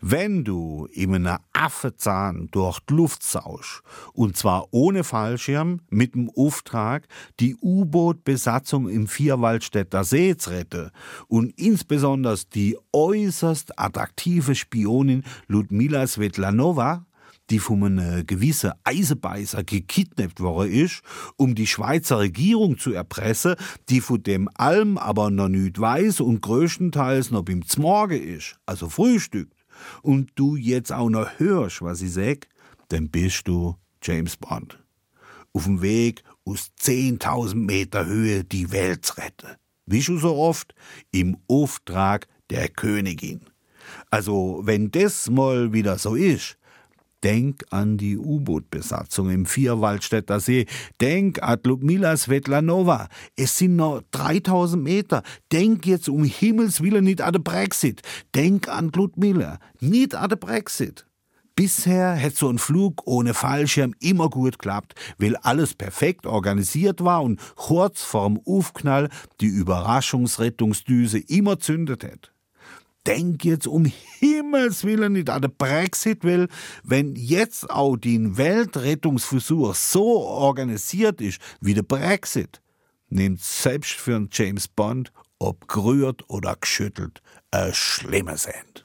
Wenn du in einem Affenzahn durch die Luft sausch, und zwar ohne Fallschirm, mit dem Auftrag, die U-Boot-Besatzung im Vierwaldstätter See zu retten und insbesondere die äußerst attraktive Spionin Ludmila Svetlanova, die von einem gewissen Eisebeißer gekidnappt worden ist, um die Schweizer Regierung zu erpressen, die von dem allem aber noch nicht weiß und größtenteils noch beim Zmorgen ist, also frühstückt und du jetzt auch noch hörst, was ich sag, dann bist du James Bond. Auf dem Weg aus 10.000 Meter Höhe die Welt zu retten. Wie schon so oft, im Auftrag der Königin. Also, wenn das mal wieder so ist, Denk an die U-Boot-Besatzung im Vierwaldstätter See. Denk an Ludmila Svetlanova. Es sind noch 3000 Meter. Denk jetzt um Himmels Willen nicht an den Brexit. Denk an Ludmila, nicht an den Brexit. Bisher hätte so ein Flug ohne Fallschirm immer gut geklappt, weil alles perfekt organisiert war und kurz vorm Aufknall die Überraschungsrettungsdüse immer zündet hätte denk jetzt um Himmels Willen nicht an den Brexit will, wenn jetzt auch den Weltrettungsversuch so organisiert ist wie der Brexit, nimmt selbst für einen James Bond, ob gerührt oder geschüttelt, ein schlimmes End.